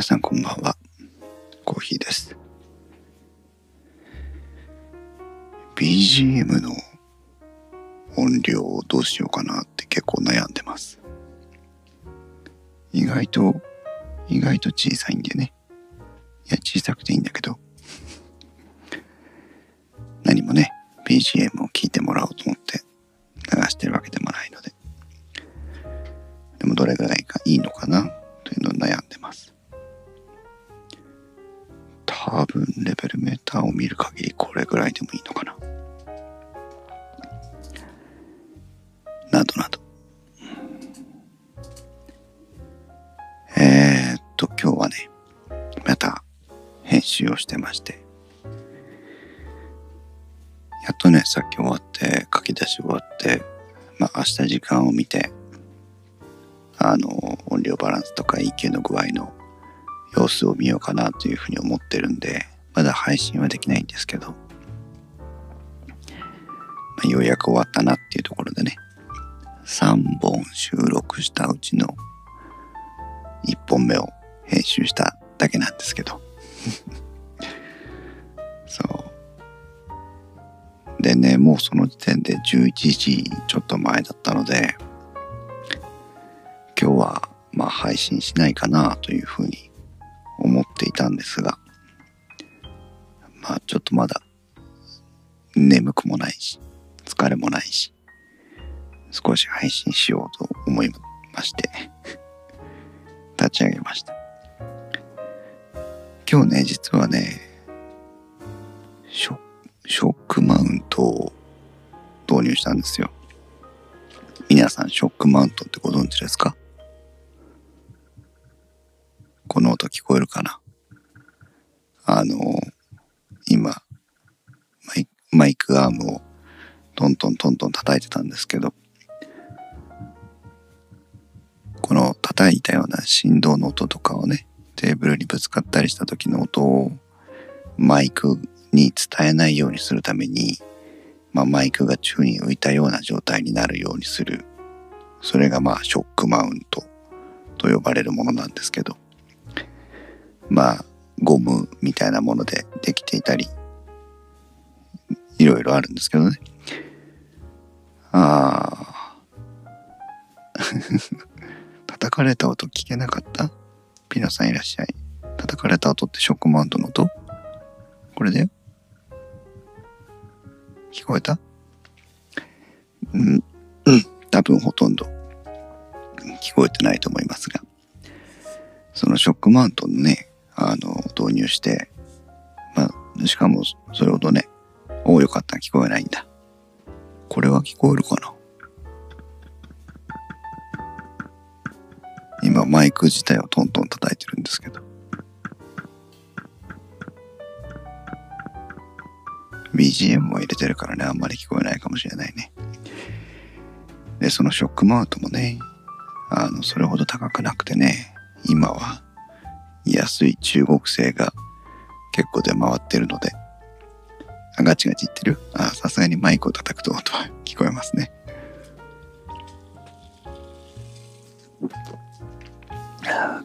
皆さんこんばんは。コーヒーです。BGM の音量をどうしようかなって結構悩んでます。意外と、意外と小さいんでね。いや、小さくていいんだけど。何もね、BGM を聞いてもらおうと思って流してるわけでもないので。でもどれぐらいがいいのかなあの、音量バランスとか EQ の具合の様子を見ようかなというふうに思ってるんで、まだ配信はできないんですけど、まあ、ようやく終わったなっていうところでね、3本収録したうちの1本目を編集しただけなんですけど。そう。でね、もうその時点で11時ちょっと前だったので、まあ配信しないかなというふうに思っていたんですが、まあちょっとまだ眠くもないし、疲れもないし、少し配信しようと思いまして、立ち上げました。今日ね、実はね、ショショックマウントを導入したんですよ。皆さん、ショックマウントってご存知ですか？この音聞こえるかな？あの、今マイ、クアームをトントントントン叩いてたんですけど、この叩いたような振動の音とかをね、テーブルにぶつかったりした時の音をマイクに伝えないようにするために、まあ、マイクが宙に浮いたような状態になるようにする。それがまあショックマウントと呼ばれるものなんですけど、まあゴムみたいなものでできていたり、いろいろあるんですけどね。ああ。叩かれた音聞けなかった？ピノさんいらっしゃい。叩かれた音ってショックマウントの音？これだよ。聞こえた？うん、うん、多分ほとんど聞こえてないと思いますが、そのショックマウントのね、あの、導入して、まあ、しかもそれほどね、おおよかった聞こえないんだ。これは聞こえるかな？今マイク自体をトントン叩いてるんですけど。BGM も入れてるからね、あんまり聞こえないかもしれないね。で、そのショックマウントもね、あの、それほど高くなくてね、今は安い中国製が結構出回ってるので、あ、ガチガチ言ってる？あ、さすがにマイクを叩くと音は聞こえますね。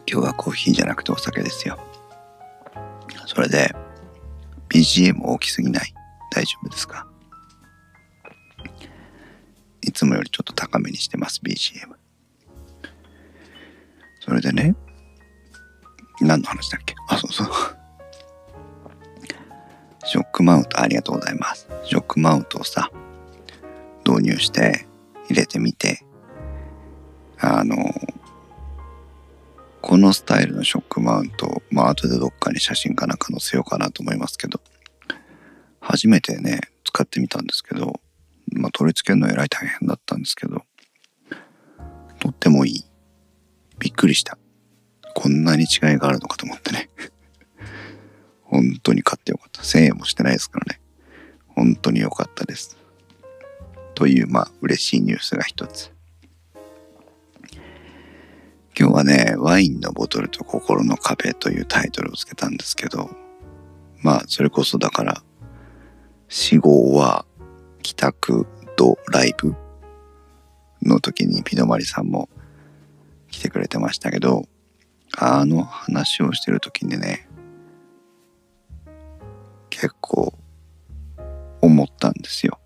今日はコーヒーじゃなくてお酒ですよ。それで、BGM 大きすぎない？大丈夫ですか？いつもよりちょっと高めにしてます、BGM。それでね、何の話だっけ？あ、そうそう。ショックマウント、ありがとうございます。ショックマウントをさ、導入して入れてみて、あの、このスタイルのショックマウント、まあ後でどっかに写真かなんか載せようかなと思いますけど、初めてね、使ってみたんですけど、まあ取り付けるのえらい大変だったんですけど、とってもいい。びっくりした。こんなに違いがあるのかと思ってね。本当に買ってよかった。1000円もしてないですからね。本当に良かったです。という、まあ嬉しいニュースが一つ。今日はね、ワインのボトルと心の壁というタイトルをつけたんですけど、まあ、それこそだから、死後は帰宅とライブの時にピノマリさんも来てくれてましたけど、あの話をしてる時にね結構思ったんですよ。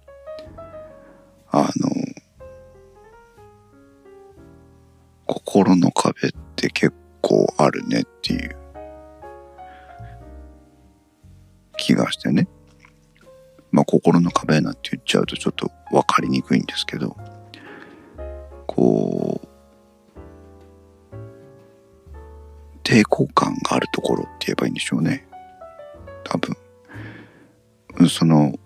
あの心の壁って結構あるねっていう気がしてね。まあ心の壁なんて言っちゃうとちょっと分かりにくいんですけどこう抵抗感があるところって言えばいいんでしょうね。多分。その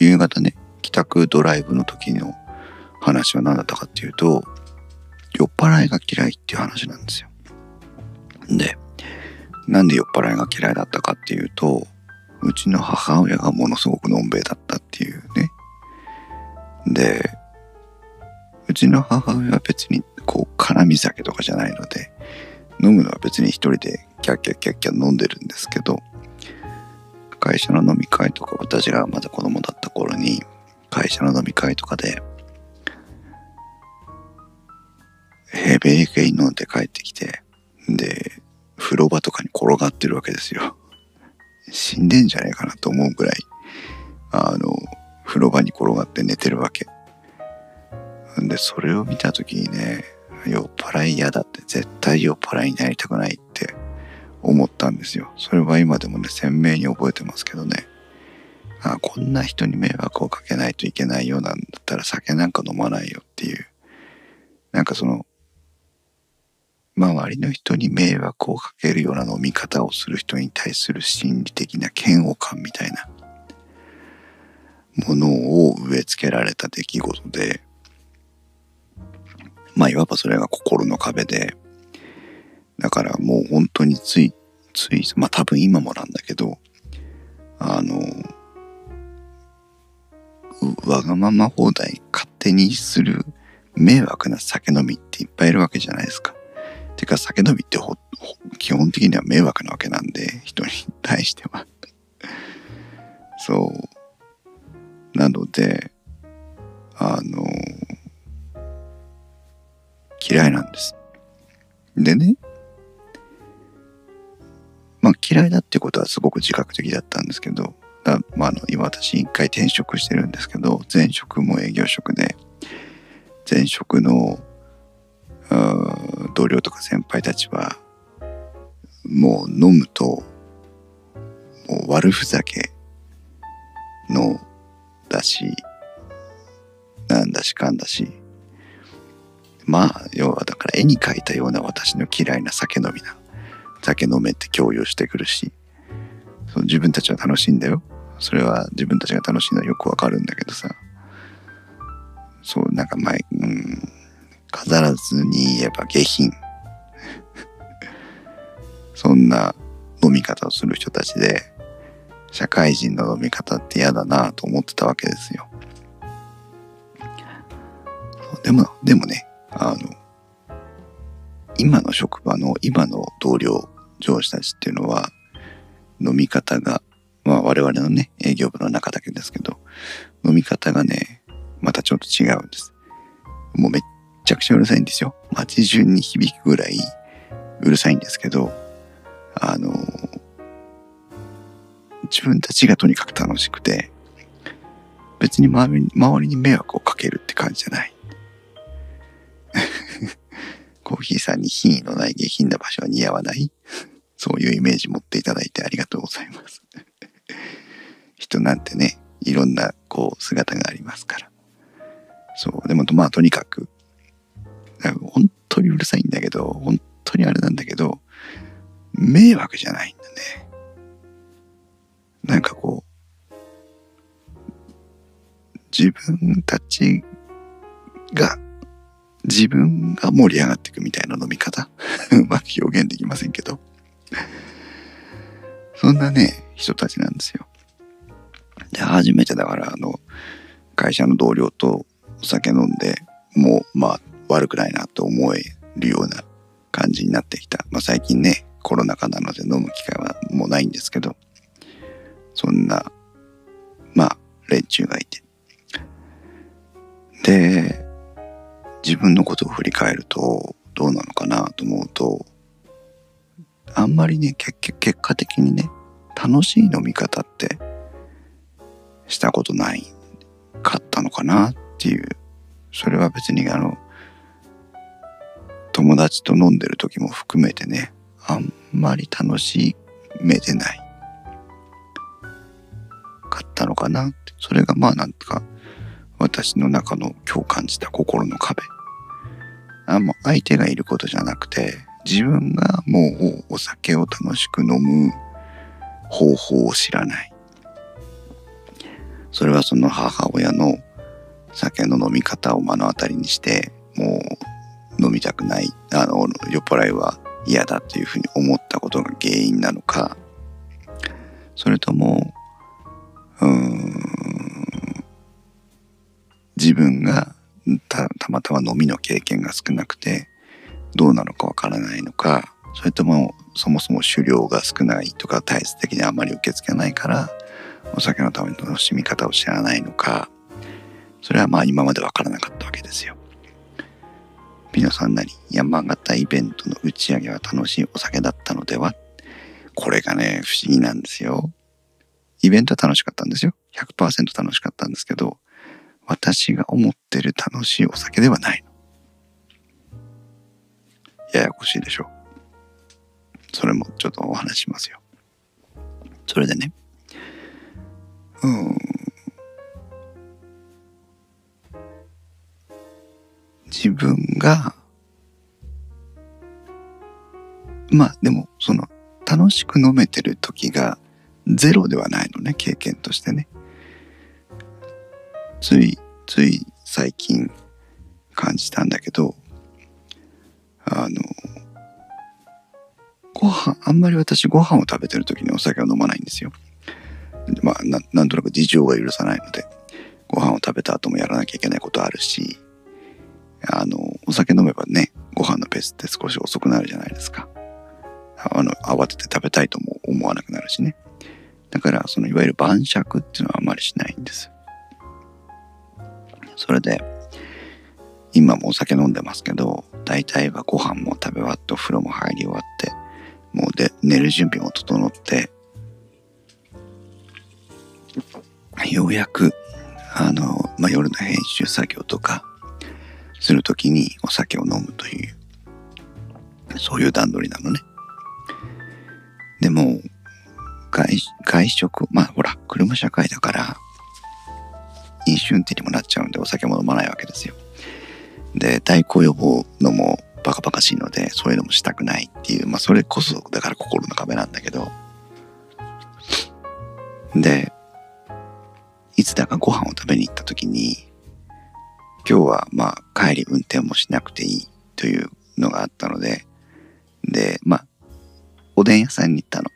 夕方ね帰宅ドライブの時の話は何だったかっていうと酔っ払いが嫌いっていう話なんですよ。でなんで酔っ払いが嫌いだったかっていうとうちの母親がものすごくのんべえだったっていうね。でうちの母親は別にこう絡み酒とかじゃないので飲むのは別に一人でキャッキャッキャッキャ飲んでるんですけど会社の飲み会とか私がまだ子供だった頃に会社の飲み会とかでヘベレケ飲んで帰ってきてで風呂場とかに転がってるわけですよ。死んでんじゃねえかなと思うぐらいあの風呂場に転がって寝てるわけ。でそれを見た時にね酔っ払い嫌だって絶対酔っ払いになりたくないって思ったんですよ。それは今でもね鮮明に覚えてますけどね。あこんな人に迷惑をかけないといけないようなんだったら酒なんか飲まないよっていう。なんかその周りの人に迷惑をかけるような飲み方をする人に対する心理的な嫌悪感みたいなものを植え付けられた出来事でまあいわばそれが心の壁でだからもう本当についついまあ多分今もなんだけどあのわがまま放題勝手にする迷惑な酒飲みっていっぱいいるわけじゃないですか。てか酒飲みって基本的には迷惑なわけなんで人に対してはそうなのであの嫌いなんです。でねまあ嫌いだってことはすごく自覚的だったんですけどまあ、あの今私一回転職してるんですけど前職も営業職で前職の同僚とか先輩たちはもう飲むともう悪ふざけのだしなんだしかんだしまあ要はだから絵に描いたような私の嫌いな酒飲みな。酒飲めって共有してくるし。その自分たちは楽しいんだよ。それは自分たちが楽しいのはよくわかるんだけどさ。そうなんか前うん飾らずに言えば下品。そんな飲み方をする人たちで社会人の飲み方って嫌だなと思ってたわけですよ。でもでもねあの今の職場の今の同僚上司たちっていうのは飲み方がまあ我々のね営業部の中だけですけど飲み方がねまたちょっと違うんです。もうめっちゃくちゃうるさいんですよ。街中に響くぐらいうるさいんですけどあの自分たちがとにかく楽しくて別に周り周りに迷惑をかけるって感じじゃない。コーヒーさんに品位のない下品な場所は似合わない？そういうイメージ持っていただいてありがとうございます。人なんてねいろんなこう姿がありますから。そうでもまあとにかく本当にうるさいんだけど本当にあれなんだけど迷惑じゃないんだね。なんかこう自分たちが自分が盛り上がっていくみたいな飲み方？うまく表現できませんけど。そんなね人たちなんですよ。で初めてだからあの会社の同僚とお酒飲んでもうまあ悪くないなと思えるような感じになってきた、まあ、最近ねコロナ禍なので飲む機会はもうないんですけどそんなまあ連中がいて。で自分のことを振り返るとどうなのかなと思うとあんまりね結局結果的にね楽しい飲み方ってしたことないかったのかなっていう。それは別にあの友達と飲んでる時も含めてねあんまり楽しめてないかったのかなそれがまあなんとか私の中の今日感じた心の壁。あもう相手がいることじゃなくて自分がもうお酒を楽しく飲む方法を知らない。それはその母親の酒の飲み方を目の当たりにしてもう飲みたくないあの酔っ払いは嫌だというふうに思ったことが原因なのか。それともうーん自分がたたまたま飲みの経験が少なくてどうなのかわからないのかそれともそもそも狩猟が少ないとか体質的にあまり受け付けないからお酒のための楽しみ方を知らないのかそれはまあ今までわからなかったわけですよ。皆さんなり山形イベントの打ち上げは楽しいお酒だったのでは？これがね不思議なんですよ。イベントは楽しかったんですよ。100%楽しかったんですけど私が思ってる楽しいお酒ではないの。ややこしいでしょう。それもちょっとお話しますよ。それでね、うん。自分が、まあでもその楽しく飲めてる時がゼロではないのね、経験としてね。ついつい最近感じたんだけどあのご飯あんまり私ご飯を食べてる時にお酒を飲まないんですよ。まあななんとなく事情が許さないのでご飯を食べた後もやらなきゃいけないことあるしあのお酒飲めばねご飯のペースって少し遅くなるじゃないですか。あの慌てて食べたいとも思わなくなるしね。だからそのいわゆる晩酌っていうのはあんまりしないんです。それで今もお酒飲んでますけど大体はご飯も食べ終わってお風呂も入り終わってもうで寝る準備も整ってようやくあの、まあ、夜の編集作業とかする時にお酒を飲むというそういう段取りなのね。でも外外食まあほら車社会だから飲酒運転にもなっちゃうんでお酒も飲まないわけですよで代行予防のもバカバカしいのでそういうのもしたくないっていうまあそれこそだから心の壁なんだけどでいつだかご飯を食べに行った時に今日はまあ帰り運転もしなくていいというのがあったのででまあおでん屋さんに行ったの。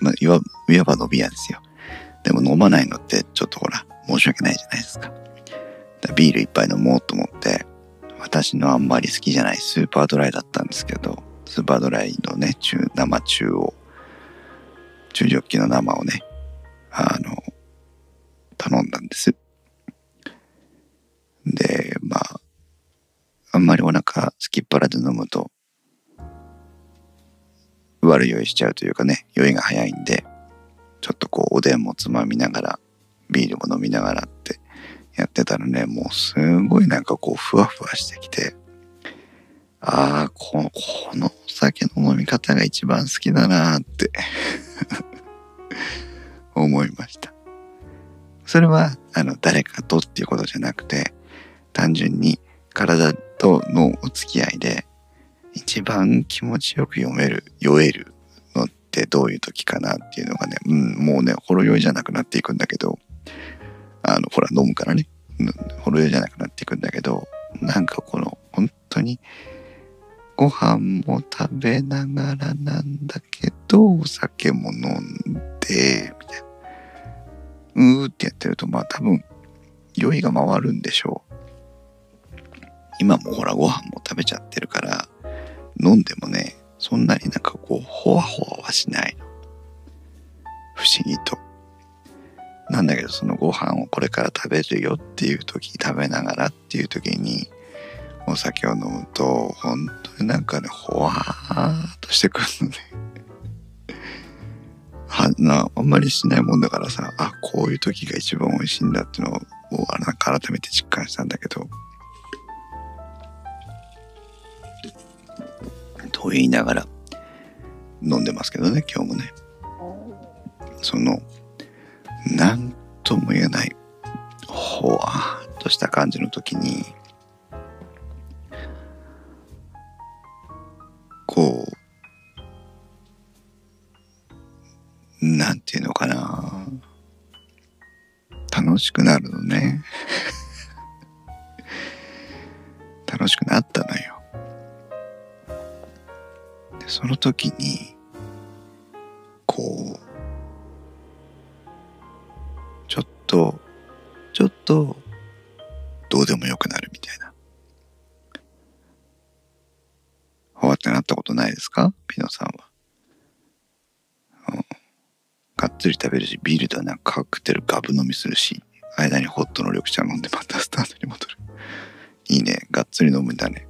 まあ、いわば飲み屋ですよ。でも飲まないのってちょっとほら申し訳ないじゃないですか。ビール一杯飲もうと思って私のあんまり好きじゃないスーパードライだったんですけどスーパードライのね中生中を中ジョッキの生をねあの頼んだんですでまああんまりお腹すきっ腹で飲むと悪酔いしちゃうというかね酔いが早いんでちょっとこうおでんもつまみながらビールも飲みながらってやってたらねもうすごいなんかこうふわふわしてきてああこのこのお酒の飲み方が一番好きだなって 思いました。それはあの誰かとっていうことじゃなくて単純に体とのお付き合いで一番気持ちよく読める酔えるのってどういう時かなっていうのがね、うん、もうねほろ酔いじゃなくなっていくんだけどあのほら飲むからね。ほろ酔いじゃなくなっていくんだけどなんかこの本当にご飯も食べながらなんだけどお酒も飲んでみたいな。うーってやってるとまあ多分酔いが回るんでしょう。今もほらご飯も食べちゃってるから飲んでもねそんなになんかこうほわほわはしないの。不思議と。なんだけどそのご飯をこれから食べるよっていう時食べながらっていう時にお酒を飲むと本当になんかねほわーっとしてくるのね はなあんまりしないもんだからさあこういう時が一番美味しいんだっていうのをなんか改めて実感したんだけど。と言いながら飲んでますけどね今日もね。その何とも言えないほわっとした感じの時にこうなんていうのかな。楽しくなるのね。楽しくなったのよ。その時にとどうでもよくなるみたいな。ほわってなったことないですか？ピノさんは、うん、がっつり食べるしビールとはなんかカクテルガブ飲みするし間にホットの緑茶飲んでまたスタートに戻る。いいね。がっつり飲むんだね。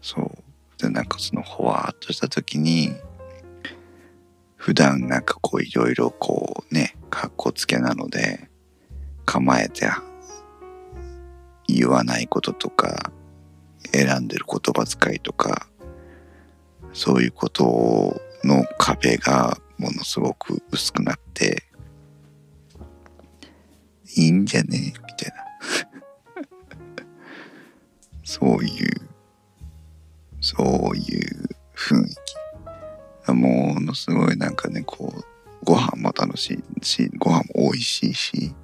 そう。でなんかそのほわっとした時に普段なんかこういろいろこうねかっこつけなので構えて言わないこととか選んでる言葉遣いとかそういうことの壁がものすごく薄くなっていいんじゃね？みたいな。そういうそういう雰囲気。ものすごいなんかねこうご飯も楽しいしご飯も美味しいし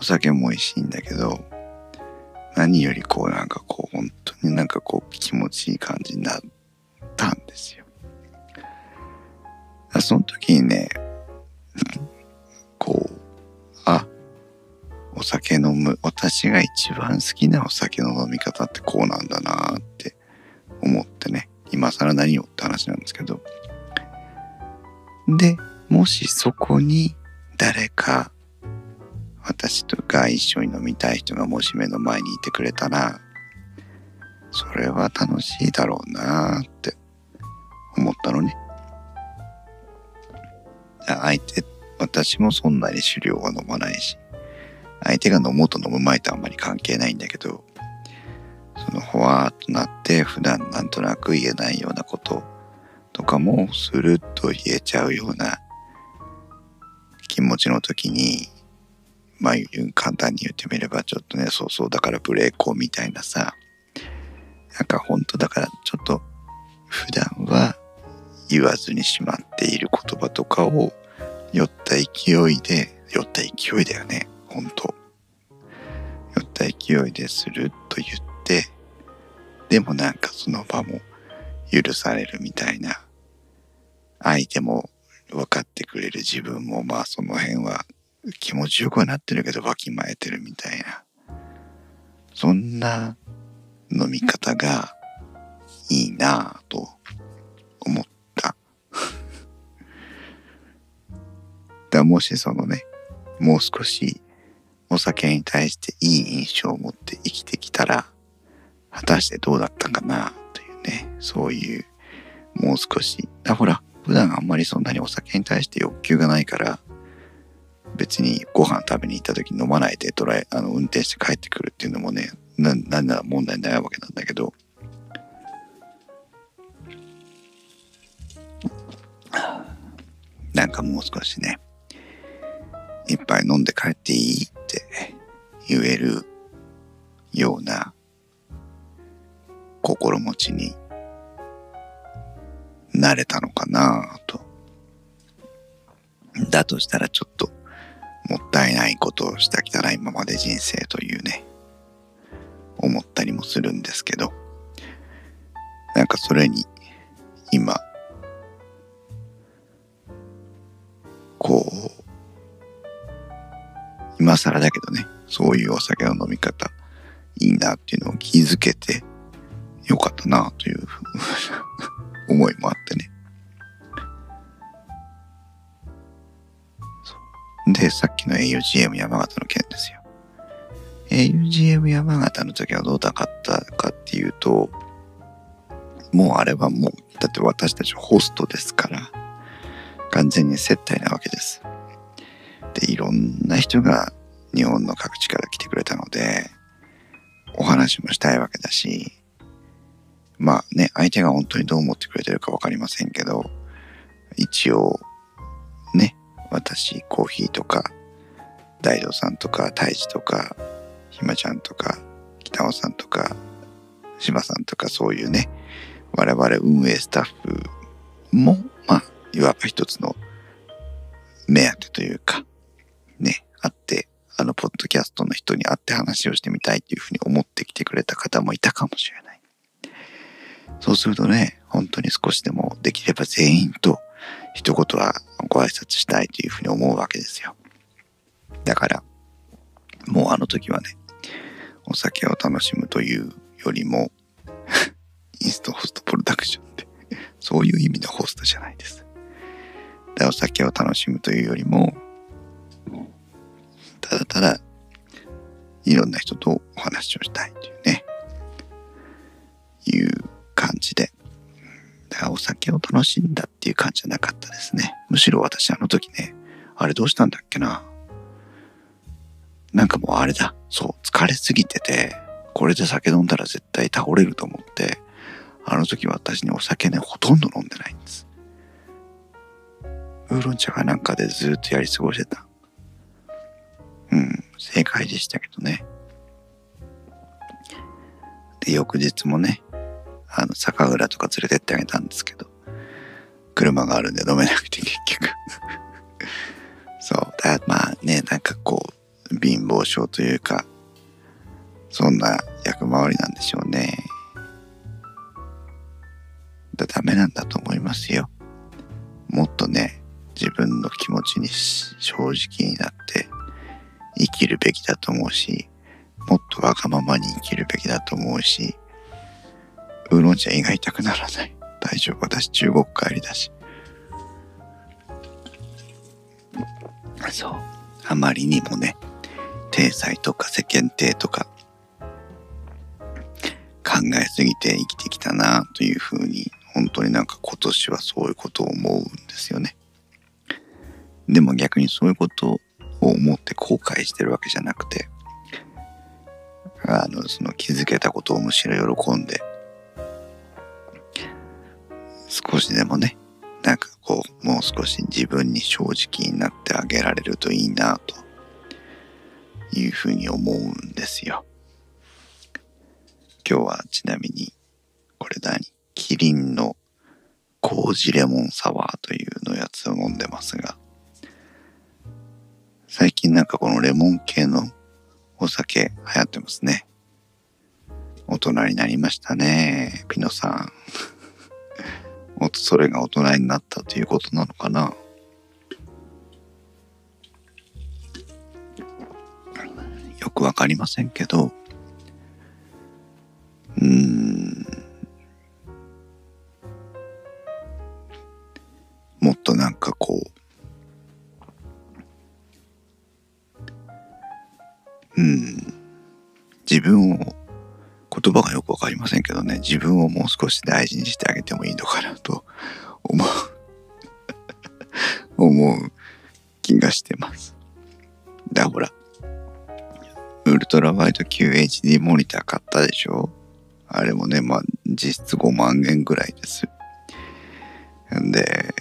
お酒も美味しいんだけど何よりこうなんかこう本当になんかこう気持ちいい感じになったんですよ。その時にね こうあお酒飲む私が一番好きなお酒の飲み方ってこうなんだなって思ってね今更何をって話なんですけどでもしそこに誰か私とか一緒に飲みたい人がもし目の前にいてくれたらそれは楽しいだろうなって思ったのね。相手私もそんなに酒量は飲まないし相手が飲もうと飲む前とあんまり関係ないんだけどそのほわーっとなって普段なんとなく言えないようなこととかもスルッと言えちゃうような気持ちの時にまあ簡単に言ってみればちょっとねそうそうだからブレーコーみたいなさ。なんか本当だからちょっと普段は言わずにしまっている言葉とかを酔った勢いで酔った勢いだよね。本当。酔った勢いですると言ってでもなんかその場も許されるみたいな。相手も分かってくれる自分もまあその辺は気持ちよくはなってるけどわきまえてるみたいな。そんな飲み方がいいなぁと思った。だもしそのねもう少しお酒に対していい印象を持って生きてきたら果たしてどうだったかなというねそういうもう少しだほら普段あんまりそんなにお酒に対して欲求がないから別にご飯食べに行った時に飲まないでドライあの運転して帰ってくるっていうのもねななんなら問題ないわけなんだけどなんかもう少しね一杯飲んで帰っていいって言えるような心持ちになれたのかなと。だとしたらちょっともったいないことをした汚いままで人生というね、思ったりもするんですけど、なんかそれに今、こう、今更だけどね、そういうお酒の飲み方いいなっていうのを気づけてよかったなという 思いもあってね。で、さっきの augm 山形の件ですよ。augm 山形の時はどうだかったかっていうともうあれはもうだって私たちホストですから完全に接待なわけですでいろんな人が日本の各地から来てくれたのでお話もしたいわけだしまあね相手が本当にどう思ってくれてるか分かりませんけど一応私コーヒーとか大道さんとか太一とかひまちゃんとか北尾さんとか柴さんとかそういうね我々運営スタッフもまあいわば一つの目当てというかねあってあのポッドキャストの人に会って話をしてみたいっていうふうに思ってきてくれた方もいたかもしれない。そうするとね本当に少しでもできれば全員と一言はご挨拶したいというふうに思うわけですよ。だからもうあの時はねお酒を楽しむというよりも インストホストプロダクションってそういう意味のホストじゃないです。でお酒を楽しむというよりもただただいろんな人とお話をしたいというねいう感じで。かお酒を楽しんだっていう感じじゃなかったですね。むしろ私あの時ねあれどうしたんだっけな。なんかもうあれだ。そう疲れすぎててこれで酒飲んだら絶対倒れると思ってあの時私ねお酒ねほとんど飲んでないんです。ウーロン茶かなんかでずっとやり過ごしてた。うん正解でしたけどね。で翌日もねあの酒蔵とか連れてってあげたんですけど車があるんで飲めなくて結局。そう。だまあねなんかこう貧乏症というかそんな役回りなんでしょうね。だダメなんだと思いますよ。もっとね自分の気持ちに正直になって生きるべきだと思うしもっとわがままに生きるべきだと思うしウーロン茶胃が痛くならない。大丈夫。私中国帰りだし。そう。あまりにもね体裁とか世間体とか考えすぎて生きてきたなというふうに本当になんか今年はそういうことを思うんですよね。でも逆にそういうことを思って後悔してるわけじゃなくてあのその気づけたことをむしろ喜んで少しでもねなんかこうもう少し自分に正直になってあげられるといいなというふうに思うんですよ。今日はちなみにこれ何？キリンの麹レモンサワーというのやつを飲んでますが最近なんかこのレモン系のお酒流行ってますね。大人になりましたねピノさん。それが大人になったということなのかな。よくわかりませんけど。自分をもう少し大事にしてあげてもいいのかなと思う。思う気がしてます。だほらウルトラワイド QHD モニター買ったでしょ？あれもねまあ実質5万円ぐらいです。んで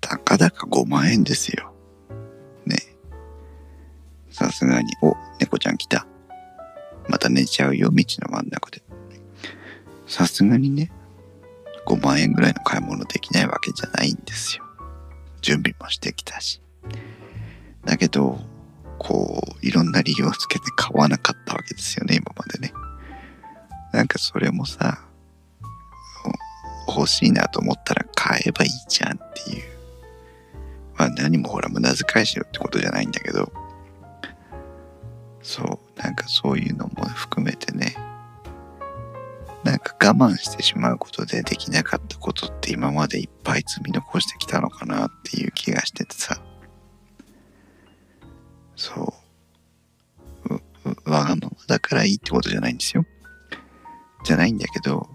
たかだか5万円ですよ。ね。さすがに。お猫ちゃん来た。また寝ちゃうよ道の真ん中で。さすがにね5万円ぐらいの買い物できないわけじゃないんですよ。準備もしてきたし。だけどこういろんな理由をつけて買わなかったわけですよね今までね。なんかそれもさ欲しいなと思ったら買えばいいじゃんっていう。まあ何もほら無駄遣いしようってことじゃないんだけど。そうなんかそういうのも含めてね我慢してしまうことでできなかったことって今までいっぱい積み残してきたのかなっていう気がしててさ。そう。わがままだからいいってことじゃないんですよ。じゃないんだけど、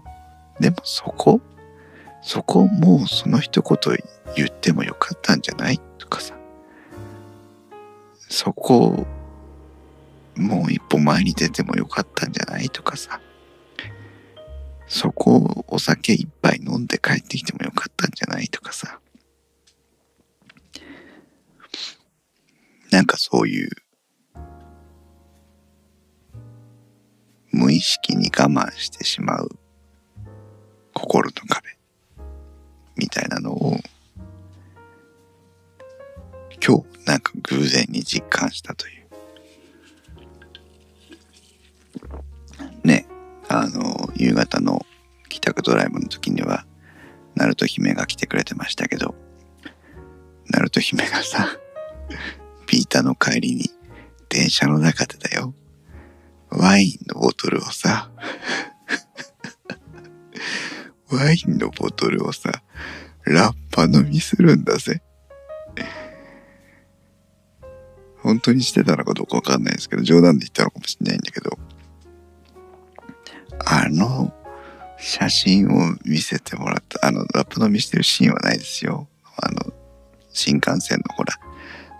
でもそこ、そこもうその一言言ってもよかったんじゃないとかさ、そこ、もう一歩前に出てもよかったんじゃないとかさ、そこをお酒一杯飲んで帰ってきてもよかったんじゃないとかさ、なんかそういう無意識に我慢してしまう心の壁みたいなのを今日なんか偶然に実感したという。あの夕方の帰宅ドライブの時にはナルト姫が来てくれてましたけどナルト姫がさ ピーターの帰りに電車の中でだよ。ワインのボトルをさ ワインのボトルをさラッパ飲みするんだぜ。本当にしてたのかどうかわかんないですけど冗談で言ったのかもしれないんだけどあの写真を見せてもらったあのラップ飲みしてるシーンはないですよ。あの新幹線のほら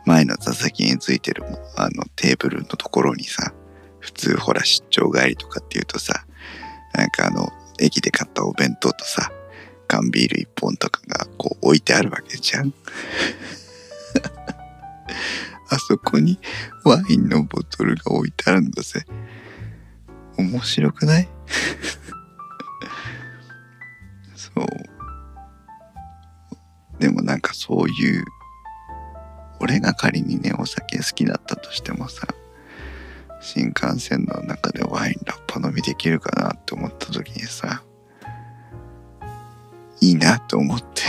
前の座席についてるあのテーブルのところにさ普通ほら出張帰りとかっていうとさなんかあの駅で買ったお弁当とさ缶ビール1本とかがこう置いてあるわけじゃん。あそこにワインのボトルが置いてあるんだぜ。面白くない？そう。でもなんかそういう俺が仮にねお酒好きだったとしてもさ新幹線の中でワインラッパ飲みできるかなって思った時にさいいなと思って。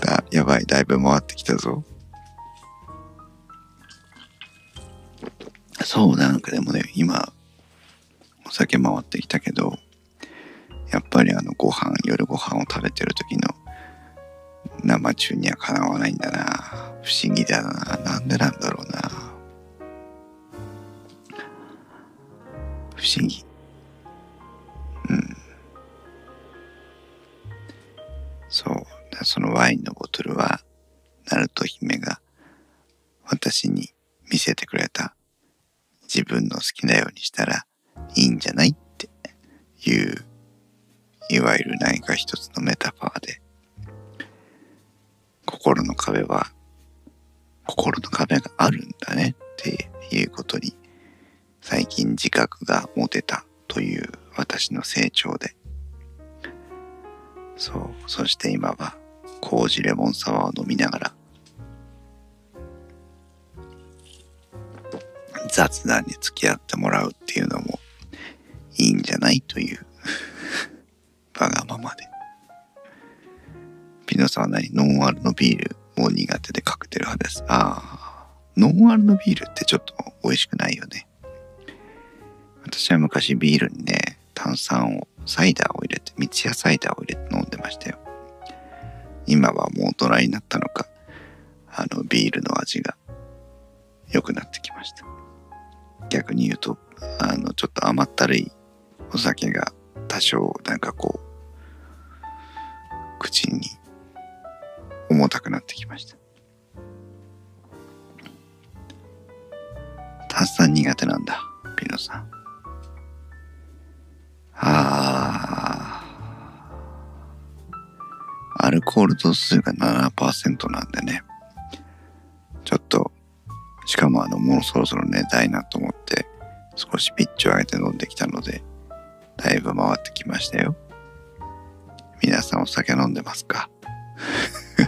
だやばいだいぶ回ってきたぞ。そうなんかでもね今酒回ってきたけどやっぱりあのご飯夜ご飯を食べてる時の生中にはかなわないんだな。不思議だな。なんでなんだろうな。不思議。うん。そう。そのワインのボトルはナルト姫が私に見せてくれた。自分の好きなようにしたらいいんじゃないっていういわゆる何か一つのメタファーで心の壁は心の壁があるんだねっていうことに最近自覚が持てたという私の成長で。そう。そして今は麹レモンサワーを飲みながら雑談に付き合ってもらうっていうのもいいんじゃないという。わがままで。ピノさんは何？ノンアルのビールも苦手でカクテル派です。ああ。ノンアルのビールってちょっと美味しくないよね。私は昔ビールにね炭酸をサイダーを入れて三ツ矢サイダーを入れて飲んでましたよ。今はもう大人になったのかあのビールの味が良くなってきました。逆に言うとあのちょっと甘ったるいお酒が多少なんかこう口に重たくなってきました。炭酸苦手なんだピノさん。あアルコール度数が7%なんでね。ちょっとしかもあのもうそろそろ寝たいなと思って少しピッチを上げて飲んできたのでだいぶ回ってきましたよ。皆さんお酒飲んでますか？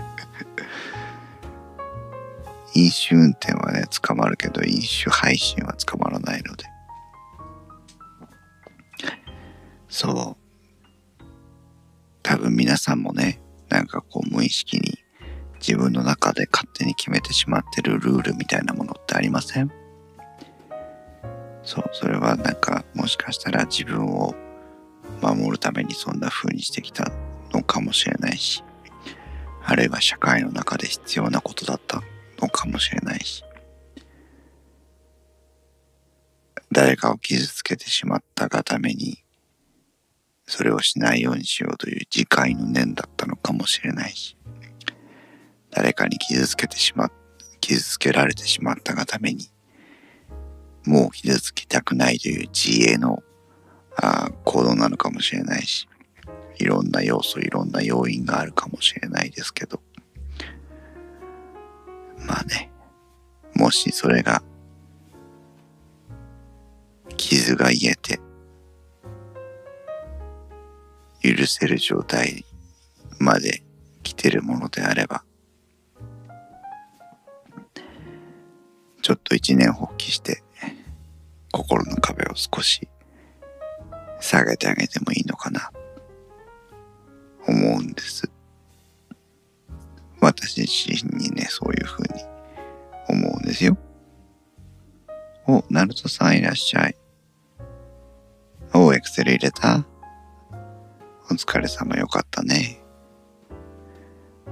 飲酒運転はね捕まるけど飲酒配信は捕まらないので。そう。多分皆さんもねなんかこう無意識に自分の中で勝手に決めてしまってるルールみたいなものってありません？そうそれはなんかもしかしたら自分を守るためにそんな風にしてきたのかもしれないしあるいは社会の中で必要なことだったのかもしれないし誰かを傷つけてしまったがために、それをしないようにしようという自戒の念だったのかもしれないし、誰かに傷つけてしま、傷つけられてしまったがために、もう傷つきたくないという自衛のあ行動なのかもしれないし、いろんな要素、いろんな要因があるかもしれないですけど、まあね、もしそれが、傷が癒えて、許せる状態まで来てるものであれば、ちょっと一年発起して、心の壁を少し下げてあげてもいいのかな、思うんです。私自身にね、そういうふうに思うんですよ。お、ナルトさんいらっしゃい。お、エクセル入れたお疲れ様よかったね。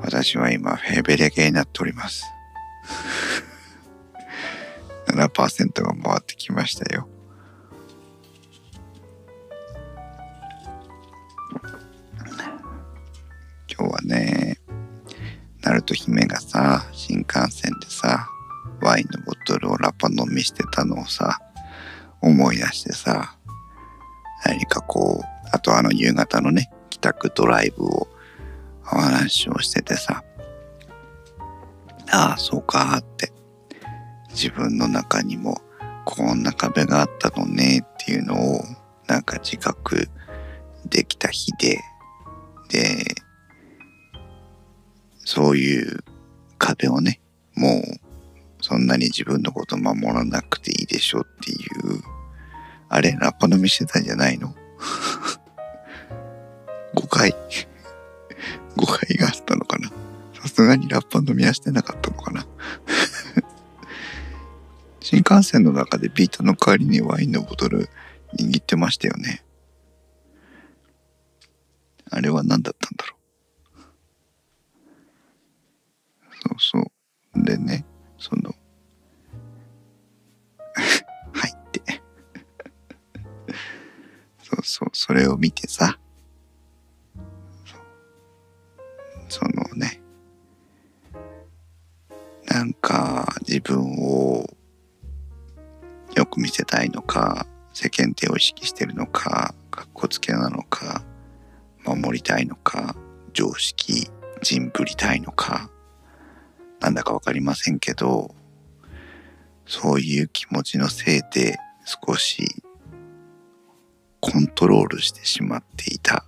私は今、フェーベレ系になっております。7%が回ってきましたよ。今日はね、ナルト姫がさ、新幹線でさ、ワインのボトルをラッパ飲みしてたのをさ、思い出してさ、何かこう、あとあの夕方のね、帰宅ドライブをお話をしててさ、ああ、そうかって、自分の中にもこんな壁があったのねっていうのをなんか自覚できた日で、で、そういう壁をね、もうそんなに自分のこと守らなくていいでしょっていう、あれ、ラッパ飲みしてたんじゃないの？誤解。誤解があったのかな？さすがにラッパ飲みはしてなかったのかな？新幹線の中でビートの代わりにワインのボトル握ってましたよね。あれは何だったんだろう。そうそう。でね、その、はいって そうそう、それを見てさ、そのね、なんか自分をよく見せたいのか、世間体を意識してるのか、かっこつけなのか、守りたいのか、常識、人ぶりたいのか、なんだかわかりませんけど、そういう気持ちのせいで少しコントロールしてしまっていた。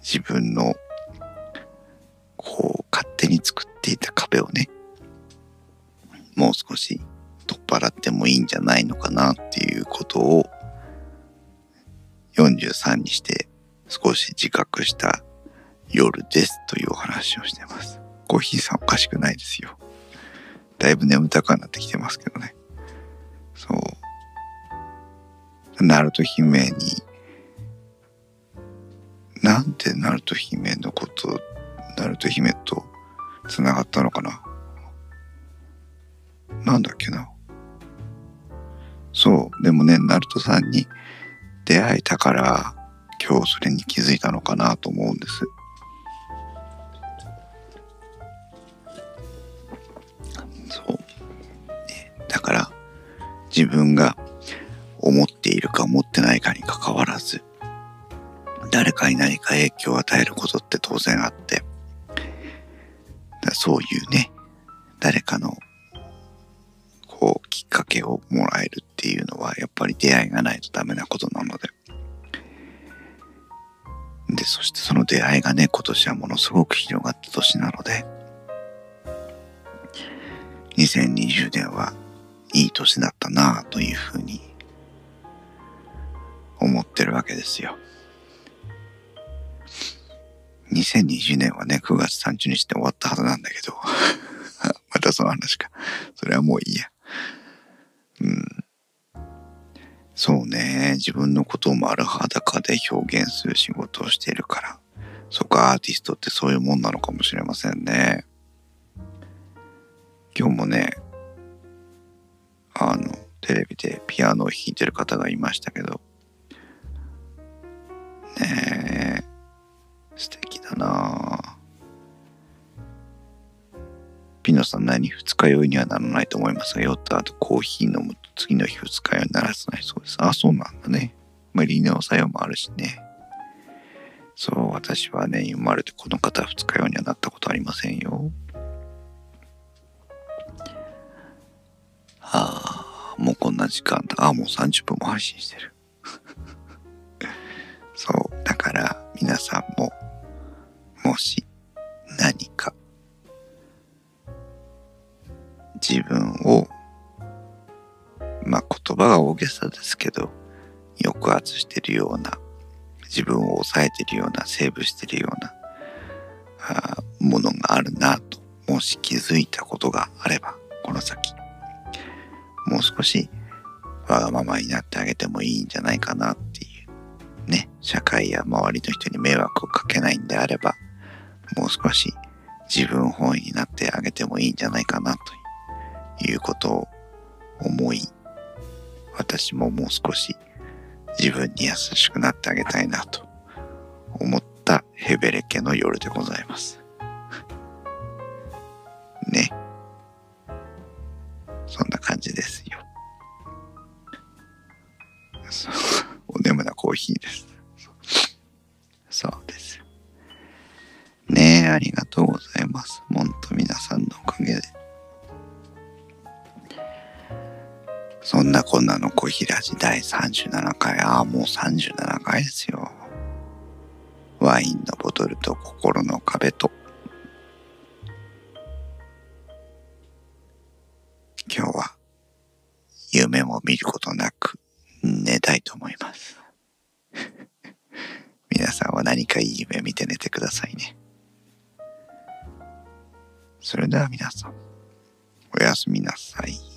自分のこう勝手に作っていた壁をね、もう少し取っ払ってもいいんじゃないのかなっていうことを43にして少し自覚した夜ですというお話をしてます。コーヒーさんおかしくないですよ。だいぶ眠たくなってきてますけどね。そう。ナルト姫に、なんでナルト姫のこと、ナルト姫と繋がったのかななんだっけな。そう。でもね、ナルトさんに出会えたから、今日それに気づいたのかなと思うんです。そう。ね、だから自分が思っているか思ってないかにかかわらず、誰かに何か影響を与えることって当然あって、だそういうね、誰かの、こう、きっかけをもらえるっていうのは、やっぱり出会いがないとダメなことなので。で、そしてその出会いがね、今年はものすごく広がった年なので、2020年はいい年だったなあというふうに思ってるわけですよ。2020年はね、9月30日で終わったはずなんだけど、またその話か。それはもういいや。うん。そうね、自分のことを丸裸で表現する仕事をしているから、そこアーティストってそういうもんなのかもしれませんね。今日もね、あのテレビでピアノを弾いてる方がいましたけど、ねえ、素敵だなぁピノさん何二日酔いにはならないと思いますが、酔った後コーヒー飲むと次の日二日酔いにならないそうです。あ、そうなんだね。まあ、利尿作用もあるしね。そう、私はね、生まれてこの方二日酔いにはなったことありませんよ。ああ、もうこんな時間だ。ああ、もう30分も配信してる。そう、だから皆さんも、もし自分を、まあ言葉が大げさですけど、抑圧してるような、自分を抑えてるような、セーブしてるような、あものがあるなと、もし気づいたことがあれば、この先、もう少しわがままになってあげてもいいんじゃないかなっていうね社会や周りの人に迷惑をかけないんであればもう少し自分本位になってあげてもいいんじゃないかなといういうことを思い私ももう少し自分に優しくなってあげたいなと思ったヘベレ家の夜でございます。ね。そんな感じです小平寺第37回、ああ、もう37回ですよ。ワインのボトルと心の壁と今日は夢も見ることなく寝たいと思います。皆さんは何かいい夢見て寝てくださいね。それでは皆さん、おやすみなさい。